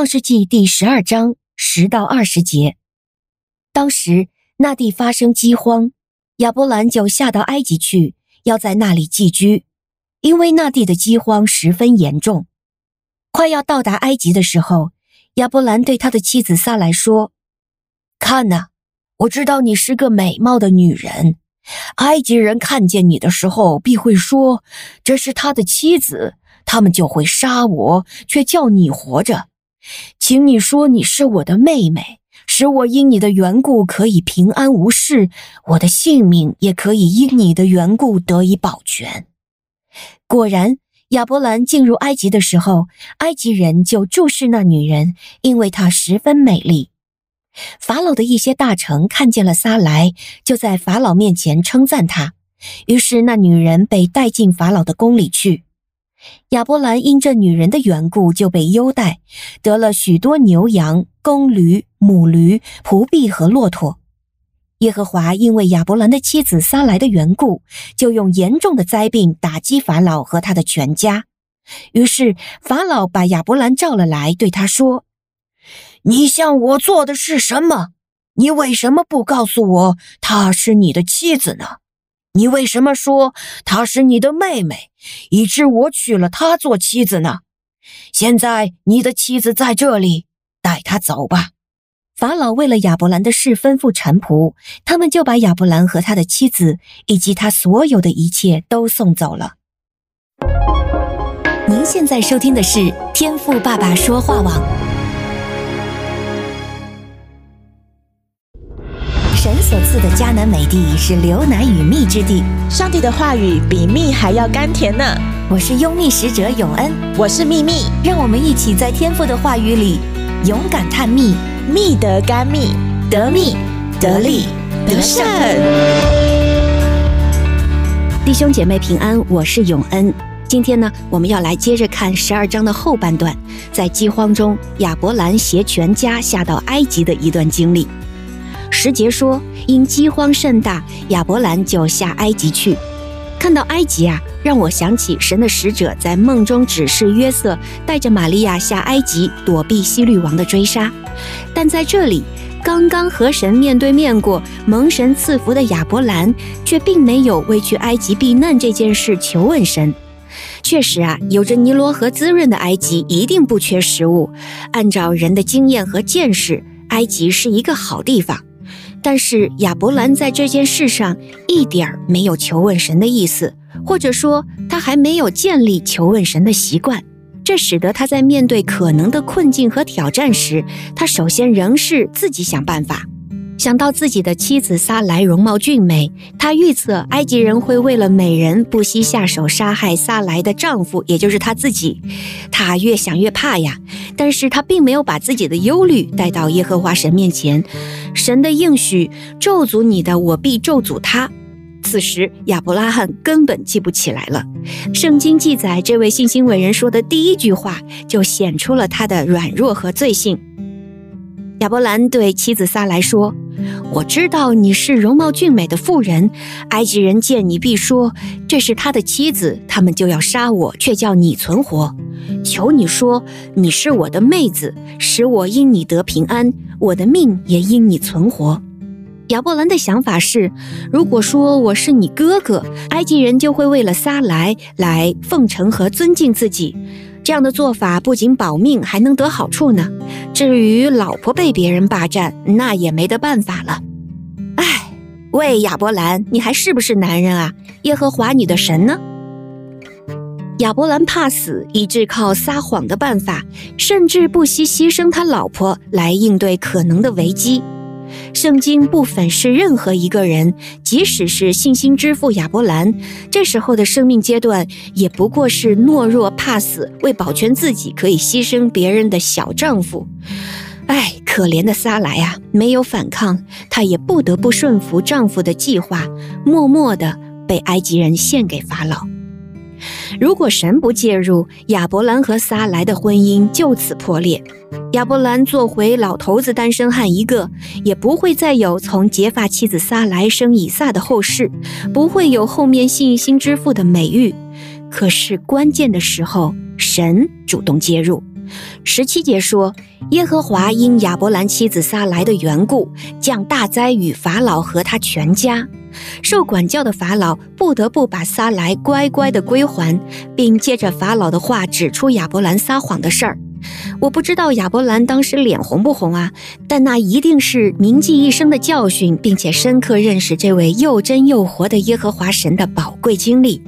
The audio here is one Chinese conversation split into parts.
创世纪第十二章十到二十节。当时那地发生饥荒，亚伯兰就下到埃及去，要在那里寄居，因为那地的饥荒十分严重。快要到达埃及的时候，亚伯兰对他的妻子撒莱说：“看哪，我知道你是个美貌的女人。埃及人看见你的时候，必会说这是他的妻子，他们就会杀我，却叫你活着。”请你说你是我的妹妹，使我因你的缘故可以平安无事，我的性命也可以因你的缘故得以保全。果然，亚伯兰进入埃及的时候，埃及人就注视那女人，因为她十分美丽。法老的一些大臣看见了撒莱，就在法老面前称赞她，于是那女人被带进法老的宫里去。亚伯兰因这女人的缘故就被优待，得了许多牛羊、公驴、母驴、仆婢和骆驼。耶和华因为亚伯兰的妻子撒来的缘故，就用严重的灾病打击法老和他的全家。于是法老把亚伯兰召了来，对他说：“你向我做的是什么？你为什么不告诉我她是你的妻子呢？”你为什么说她是你的妹妹，以致我娶了她做妻子呢？现在你的妻子在这里，带她走吧。法老为了亚伯兰的事吩咐臣仆，他们就把亚伯兰和他的妻子以及他所有的一切都送走了。您现在收听的是天赋爸爸说话网。所赐的迦南美地是流奶与蜜之地，上帝的话语比蜜还要甘甜呢。我是拥蜜使者永恩，我是蜜蜜，让我们一起在天父的话语里勇敢探蜜，蜜得甘蜜，得蜜得利得胜。弟兄姐妹平安，我是永恩。今天呢，我们要来接着看十二章的后半段，在饥荒中，亚伯兰携全家下到埃及的一段经历。十节说，因饥荒甚大，亚伯兰就下埃及去。看到埃及啊，让我想起神的使者在梦中指示约瑟带着玛利亚下埃及躲避希律王的追杀。但在这里，刚刚和神面对面过、蒙神赐福的亚伯兰，却并没有为去埃及避难这件事求问神。确实啊，有着尼罗河滋润的埃及一定不缺食物。按照人的经验和见识，埃及是一个好地方。但是亚伯兰在这件事上一点儿没有求问神的意思，或者说他还没有建立求问神的习惯，这使得他在面对可能的困境和挑战时，他首先仍是自己想办法。想到自己的妻子撒莱容貌俊美，他预测埃及人会为了美人不惜下手杀害撒莱的丈夫，也就是他自己。他越想越怕呀，但是他并没有把自己的忧虑带到耶和华神面前。神的应许，咒诅你的，我必咒诅他。此时亚伯拉罕根本记不起来了。圣经记载，这位信心伟人说的第一句话，就显出了他的软弱和罪性。亚伯兰对妻子撒莱说：“我知道你是容貌俊美的妇人，埃及人见你必说这是他的妻子，他们就要杀我，却叫你存活。求你说你是我的妹子，使我因你得平安，我的命也因你存活。”亚伯兰的想法是：如果说我是你哥哥，埃及人就会为了撒莱来奉承和尊敬自己。这样的做法不仅保命，还能得好处呢。至于老婆被别人霸占，那也没得办法了。哎，喂，亚伯兰，你还是不是男人啊？耶和华你的神呢？亚伯兰怕死，以致靠撒谎的办法，甚至不惜牺牲他老婆来应对可能的危机。圣经不粉饰任何一个人，即使是信心之父亚伯兰，这时候的生命阶段也不过是懦弱怕死，为保全自己可以牺牲别人的小丈夫。哎，可怜的撒莱啊，没有反抗，她也不得不顺服丈夫的计划，默默地被埃及人献给法老。如果神不介入，亚伯兰和撒莱的婚姻就此破裂。亚伯兰做回老头子单身汉一个，也不会再有从结发妻子撒莱生以撒的后世，不会有后面信心之父的美誉。可是关键的时候，神主动介入，十七节说，耶和华因亚伯兰妻子撒莱的缘故，降大灾与法老和他全家。受管教的法老不得不把撒莱乖乖的归还，并借着法老的话指出亚伯兰撒谎的事儿。我不知道亚伯兰当时脸红不红啊，但那一定是铭记一生的教训，并且深刻认识这位又真又活的耶和华神的宝贵经历。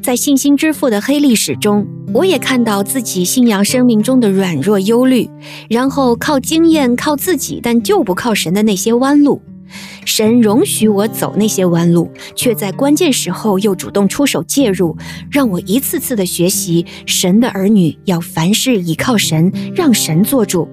在信心之父的黑历史中，我也看到自己信仰生命中的软弱、忧虑，然后靠经验、靠自己，但就不靠神的那些弯路。神容许我走那些弯路，却在关键时候又主动出手介入，让我一次次的学习神的儿女要凡事倚靠神，让神做主。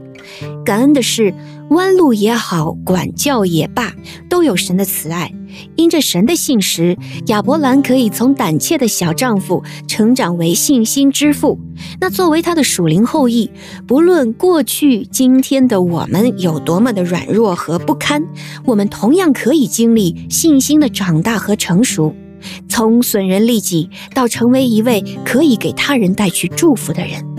感恩的是，弯路也好，管教也罢，都有神的慈爱。因着神的信实，亚伯兰可以从胆怯的小丈夫成长为信心之父。那作为他的属灵后裔，不论过去、今天的我们有多么的软弱和不堪，我们同样可以经历信心的长大和成熟，从损人利己到成为一位可以给他人带去祝福的人。